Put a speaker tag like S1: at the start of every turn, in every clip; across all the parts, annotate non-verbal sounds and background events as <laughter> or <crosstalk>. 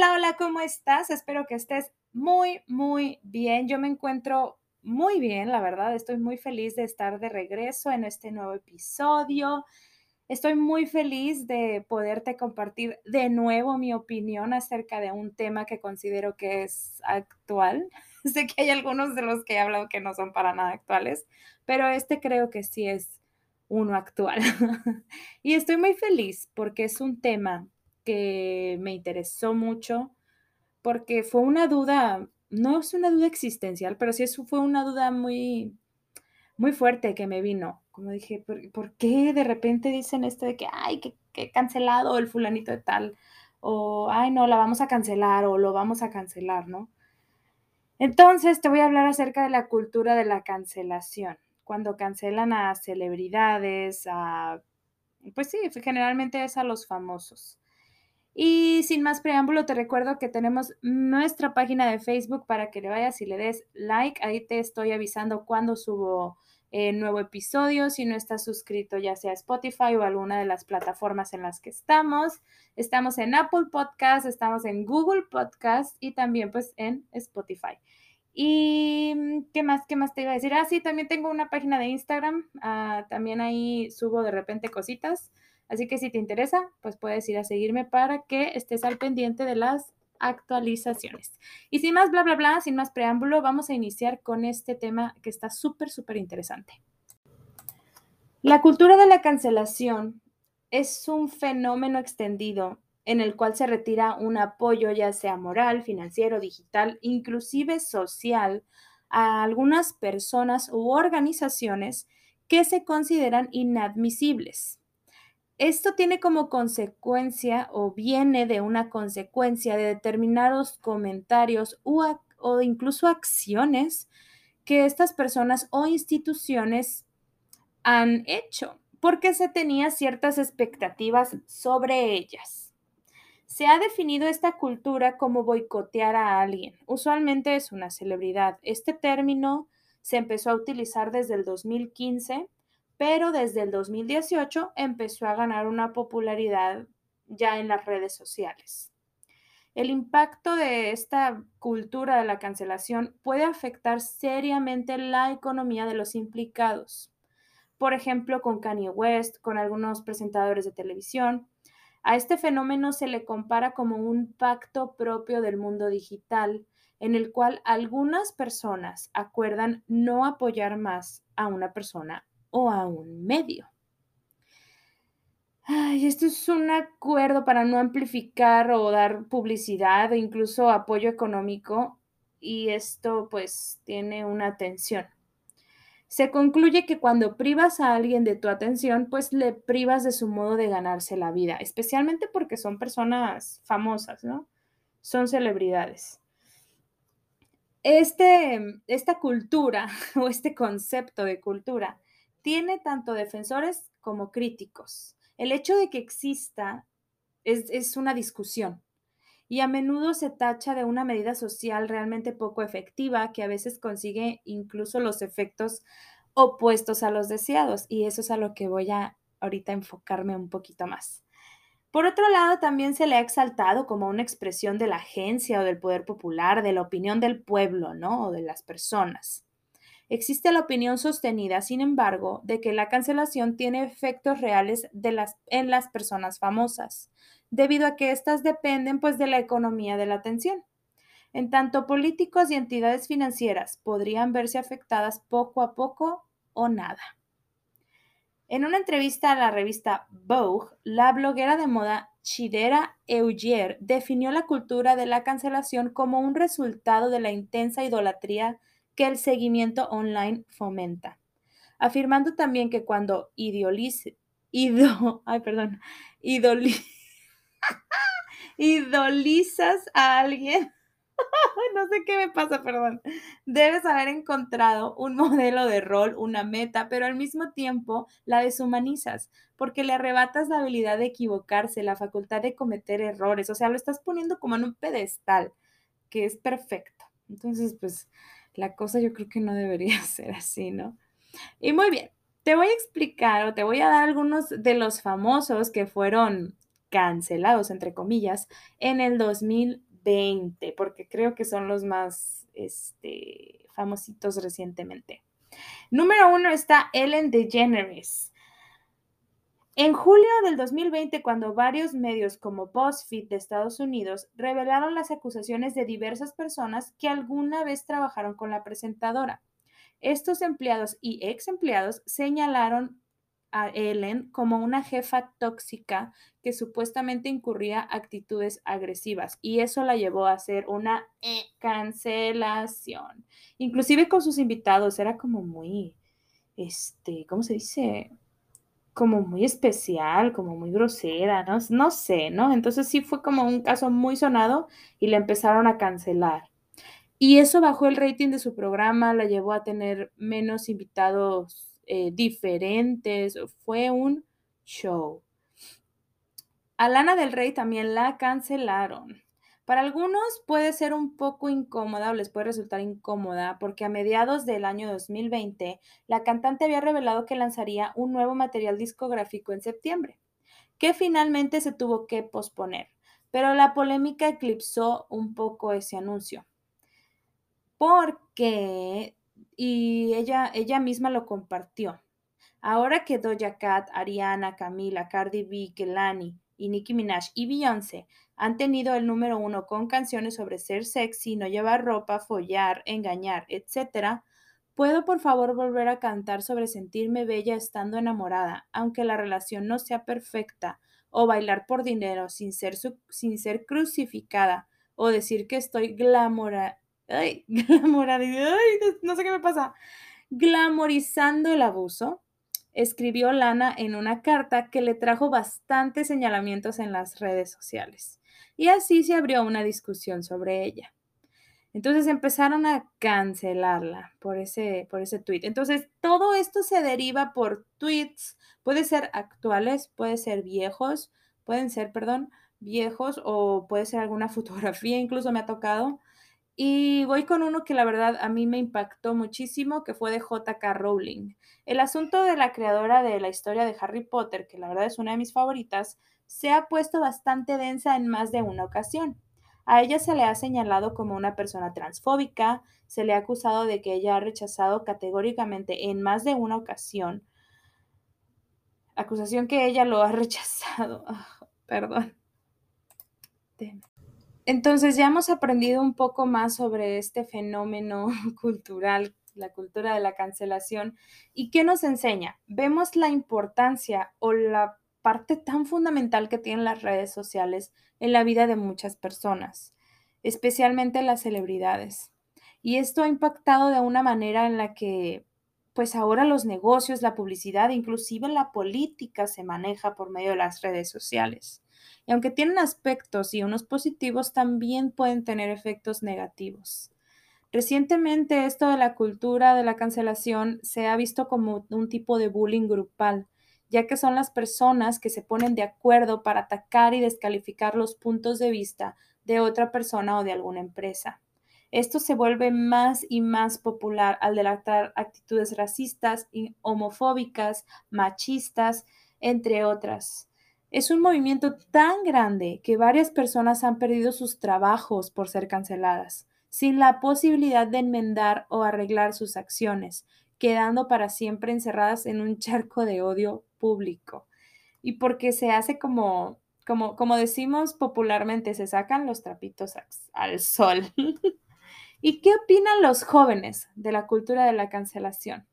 S1: Hola, hola, ¿cómo estás? Espero que estés muy, muy bien. Yo me encuentro muy bien, la verdad. Estoy muy feliz de estar de regreso en este nuevo episodio. Estoy muy feliz de poderte compartir de nuevo mi opinión acerca de un tema que considero que es actual. <laughs> sé que hay algunos de los que he hablado que no son para nada actuales, pero este creo que sí es uno actual. <laughs> y estoy muy feliz porque es un tema que me interesó mucho porque fue una duda, no es una duda existencial, pero sí fue una duda muy, muy fuerte que me vino. Como dije, ¿por, qué de repente dicen esto de que, ay, que, que cancelado el fulanito de tal? O, ay, no, la vamos a cancelar o lo vamos a cancelar, ¿no? Entonces te voy a hablar acerca de la cultura de la cancelación. Cuando cancelan a celebridades, a, pues sí, generalmente es a los famosos. Y sin más preámbulo, te recuerdo que tenemos nuestra página de Facebook para que le vayas y le des like. Ahí te estoy avisando cuando subo eh, nuevo episodio. Si no estás suscrito, ya sea Spotify o alguna de las plataformas en las que estamos. Estamos en Apple Podcast, estamos en Google Podcast y también pues en Spotify. ¿Y mm, qué más? ¿Qué más te iba a decir? Ah, sí, también tengo una página de Instagram. Ah, también ahí subo de repente cositas. Así que si te interesa, pues puedes ir a seguirme para que estés al pendiente de las actualizaciones. Y sin más bla, bla, bla, sin más preámbulo, vamos a iniciar con este tema que está súper, súper interesante. La cultura de la cancelación es un fenómeno extendido en el cual se retira un apoyo ya sea moral, financiero, digital, inclusive social, a algunas personas u organizaciones que se consideran inadmisibles esto tiene como consecuencia o viene de una consecuencia de determinados comentarios o, incluso acciones que estas personas o instituciones han hecho, porque se tenía ciertas expectativas sobre ellas. Se ha definido esta cultura como boicotear a alguien. Usualmente es una celebridad. Este término se empezó a utilizar desde el 2015 pero desde el 2018 empezó a ganar una popularidad ya en las redes sociales. El impacto de esta cultura de la cancelación puede afectar seriamente la economía de los implicados. Por ejemplo, con Kanye West, con algunos presentadores de televisión. A este fenómeno se le compara como un pacto propio del mundo digital, en el cual algunas personas acuerdan no apoyar más a una persona o a un medio. Ay, esto es un acuerdo para no amplificar o dar publicidad o incluso apoyo económico y esto pues tiene una atención. Se concluye que cuando privas a alguien de tu atención, pues le privas de su modo de ganarse la vida, especialmente porque son personas famosas, ¿no? Son celebridades. Este, esta cultura <laughs> o este concepto de cultura tiene tanto defensores como críticos. El hecho de que exista es, una discusión y a menudo se tacha de una medida social realmente poco efectiva que a veces consigue incluso los efectos opuestos a los deseados y eso es a lo que voy a ahorita enfocarme un poquito más. Por otro lado, también se le ha exaltado como una expresión de la agencia o del poder popular, de la opinión del pueblo, ¿no? O de las personas. Existe la opinión sostenida, sin embargo, de que la cancelación tiene efectos reales en las personas famosas, debido a que éstas dependen pues, de la economía de la atención. En tanto, políticos y entidades financieras podrían verse afectadas poco a poco o nada. En una entrevista a la revista Vogue, la bloguera de moda Chidera Eugier definió la cultura de la cancelación como un resultado de la intensa idolatría que el seguimiento online fomenta, afirmando también que cuando <laughs> <laughs> idolizas a alguien, <laughs> no sé qué me pasa, perdón, debes haber encontrado un modelo de rol, una meta, pero al mismo tiempo la deshumanizas, porque le arrebatas la habilidad de equivocarse, la facultad de cometer errores, o sea, lo estás poniendo como en un pedestal, que es perfecto. Entonces, pues, la cosa yo creo que no debería <laughs> ser así, ¿no? Y muy bien, te voy a explicar o te voy a dar algunos de los famosos que fueron cancelados, entre comillas, en el 2018. 20, porque creo que son los más este, famositos recientemente. Número uno está Ellen DeGeneres. En julio del 2020, cuando varios medios como BuzzFeed de Estados Unidos revelaron las acusaciones de diversas personas que alguna vez trabajaron con la presentadora, estos empleados y ex empleados señalaron a Ellen como una jefa tóxica que supuestamente incurría actitudes agresivas y eso la llevó a hacer una cancelación. Inclusive con sus invitados era como muy, este, ¿cómo se dice? Como muy especial, como muy grosera, ¿no? No sé, ¿no? Entonces sí fue como un caso muy sonado y le empezaron a cancelar. Y eso bajó el rating de su programa, la llevó a tener menos invitados eh, diferentes, fue un show. A Lana del Rey también la cancelaron. Para algunos puede ser un poco incómoda o les puede resultar incómoda porque a mediados del año 2020 la cantante había revelado que lanzaría un nuevo material discográfico en septiembre, que finalmente se tuvo que posponer, pero la polémica eclipsó un poco ese anuncio. Porque y ella, ella misma lo compartió. Ahora que Doja Cat, Ariana, Camila, Cardi B, Kelani y Nicki Minaj y Beyoncé han tenido el número uno con canciones sobre ser sexy, no llevar ropa, follar, engañar, etc., ¿puedo por favor volver a cantar sobre sentirme bella estando enamorada, aunque la relación no sea perfecta, o bailar por dinero sin ser, sin ser crucificada, o decir que estoy glamora, ay, <laughs> no sé qué me pasa, glamorizando el abuso, escribió Lana en una carta que le trajo bastantes señalamientos en las redes sociales. Y así se abrió una discusión sobre ella. Entonces empezaron a cancelarla por ese, por ese tweet. Entonces, todo esto se deriva por tweets. Puede ser actuales, puede ser viejos, pueden ser, perdón, viejos o puede ser alguna <laughs> fotografía, incluso me ha tocado y voy con uno que la verdad a mí me impactó muchísimo, que fue de JK Rowling. El asunto de la creadora de la historia de Harry Potter, que la verdad es una de mis favoritas, se ha puesto bastante densa en más de una ocasión. A ella se le ha señalado como una persona transfóbica, se le ha acusado de que ella ha rechazado categóricamente en más de una ocasión. Acusación que ella lo ha <laughs> rechazado. Ah, perdón. Entonces ya hemos aprendido un poco más sobre este fenómeno <laughs> cultural, la cultura de la cancelación, y qué nos enseña. Vemos la importancia o la parte tan fundamental que tienen las redes sociales en la vida de muchas personas, especialmente las celebridades. Y esto ha impactado de una manera en la que, pues ahora los negocios, la publicidad, inclusive la política se maneja por medio de las redes sociales. Y aunque tienen aspectos y unos positivos, también pueden tener efectos negativos. Recientemente esto de la cultura de la cancelación se ha visto como un tipo de bullying grupal, ya que son las personas que se ponen de acuerdo para atacar y descalificar los puntos de vista de otra persona o de alguna empresa. Esto se vuelve más y más popular al delatar actitudes racistas, homofóbicas, machistas, entre otras. Es un movimiento tan grande que varias personas han perdido sus trabajos por ser canceladas, sin la posibilidad de enmendar o arreglar sus acciones, quedando para siempre encerradas en un charco de odio público. Y porque se hace como, como, como decimos popularmente, se sacan los trapitos al sol. <laughs> ¿Y qué opinan los jóvenes de la cultura de la cancelación?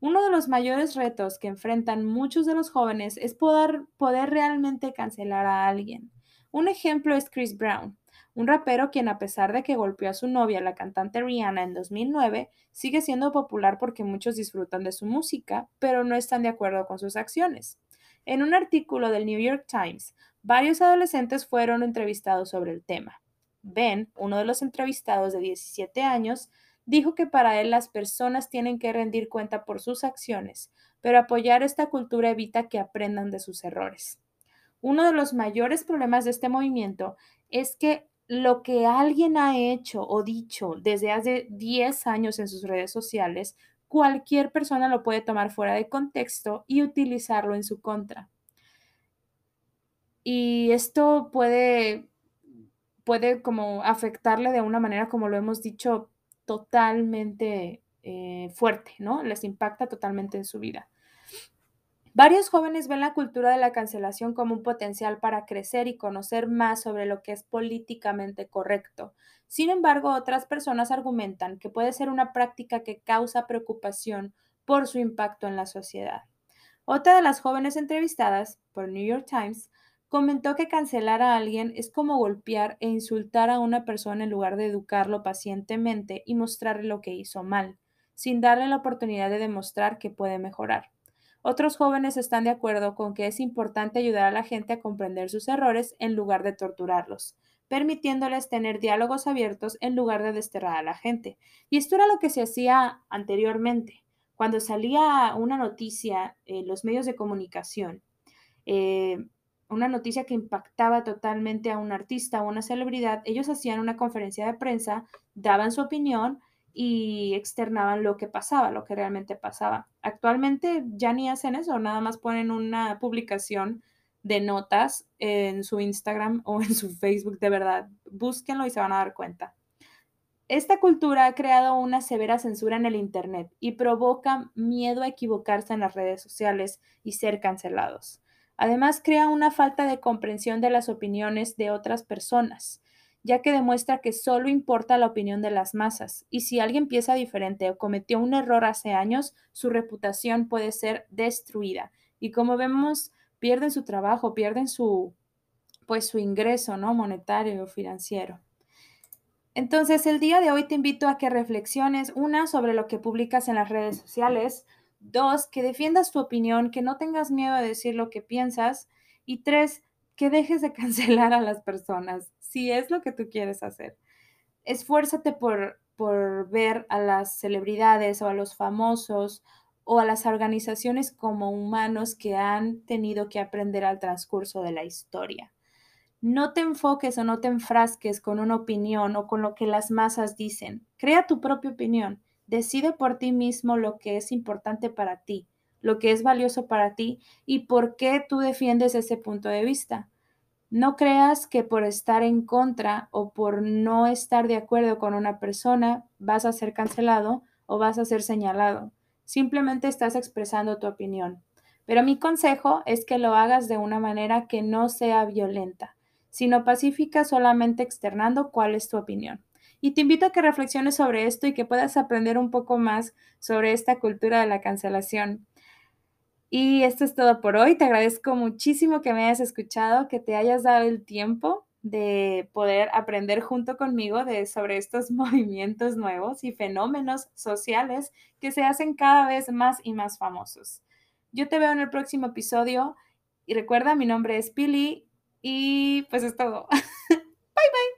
S1: Uno de los mayores retos que enfrentan muchos de los jóvenes es poder, poder realmente cancelar a alguien. Un ejemplo es Chris Brown, un rapero quien a pesar de que golpeó a su novia, la cantante Rihanna, en 2009, sigue siendo popular porque muchos disfrutan de su música, pero no están de acuerdo con sus acciones. En un artículo del New York Times, varios adolescentes fueron entrevistados sobre el tema. Ben, uno de los entrevistados de 17 años, dijo que para él las personas tienen que rendir cuenta por sus acciones, pero apoyar esta cultura evita que aprendan de sus errores. Uno de los mayores problemas de este movimiento es que lo que alguien ha hecho o dicho desde hace 10 años en sus redes sociales, cualquier persona lo puede tomar fuera de contexto y utilizarlo en su contra. Y esto puede puede como afectarle de una manera, como lo hemos dicho, totalmente eh, fuerte, ¿no? Les impacta totalmente en su vida. Varios jóvenes ven la cultura de la cancelación como un potencial para crecer y conocer más sobre lo que es políticamente correcto. Sin embargo, otras personas argumentan que puede ser una práctica que causa preocupación por su impacto en la sociedad. Otra de las jóvenes entrevistadas por New York Times comentó que cancelar a alguien es como golpear e insultar a una persona en lugar de educarlo pacientemente y mostrarle lo que hizo mal, sin darle la oportunidad de demostrar que puede mejorar. Otros jóvenes están de acuerdo con que es importante ayudar a la gente a comprender sus errores en lugar de torturarlos, permitiéndoles tener diálogos abiertos en lugar de desterrar a la gente. Y esto era lo que se hacía anteriormente cuando salía una noticia en los medios de comunicación, eh, una noticia que impactaba totalmente a un artista o una celebridad, ellos hacían una conferencia de prensa, daban su opinión y externaban lo que pasaba, lo que realmente pasaba. Actualmente ya ni hacen eso, nada más ponen una publicación de notas en su Instagram o en su Facebook, de verdad, búsquenlo y se van a dar cuenta. Esta cultura ha creado una severa censura en el Internet y provoca miedo a equivocarse en las redes sociales y ser cancelados. Además, crea una falta de comprensión de las opiniones de otras personas, ya que demuestra que solo importa la opinión de las masas, y si alguien piensa diferente o cometió un error hace años, su reputación puede ser destruida. Y como vemos, pierden su trabajo, pierden su pues su ingreso, ¿no? monetario o financiero. Entonces, el día de hoy te invito a que reflexiones, una, sobre lo que publicas en las redes sociales, dos, que defiendas tu opinión, que no tengas miedo a decir lo que piensas, y tres, que dejes de <laughs> cancelar a las personas, si es lo que tú quieres hacer. Esfuérzate por, por ver a las celebridades o a los famosos o a las organizaciones como humanos que han tenido que aprender al transcurso de la historia. No te enfoques o no te enfrasques con una opinión o con lo que las masas dicen. Crea tu propia opinión. Decide por ti mismo lo que es importante para ti, lo que es valioso para ti y por qué tú defiendes ese punto de vista. No creas que por estar en contra o por no estar de acuerdo con una persona vas a ser cancelado o vas a ser señalado. Simplemente estás expresando tu opinión. Pero mi consejo es que lo hagas de una manera que no sea violenta sino pacífica solamente externando cuál es tu opinión. Y te invito a que reflexiones sobre esto y que puedas aprender un poco más sobre esta cultura de la cancelación. Y esto es todo por hoy. Te agradezco muchísimo que me hayas escuchado, que te hayas dado el tiempo de poder aprender junto conmigo de, sobre estos <laughs> movimientos nuevos y fenómenos sociales que se hacen cada vez más y más famosos. Yo te veo en el próximo episodio y recuerda, mi nombre es Pili y pues es todo. <laughs> bye bye.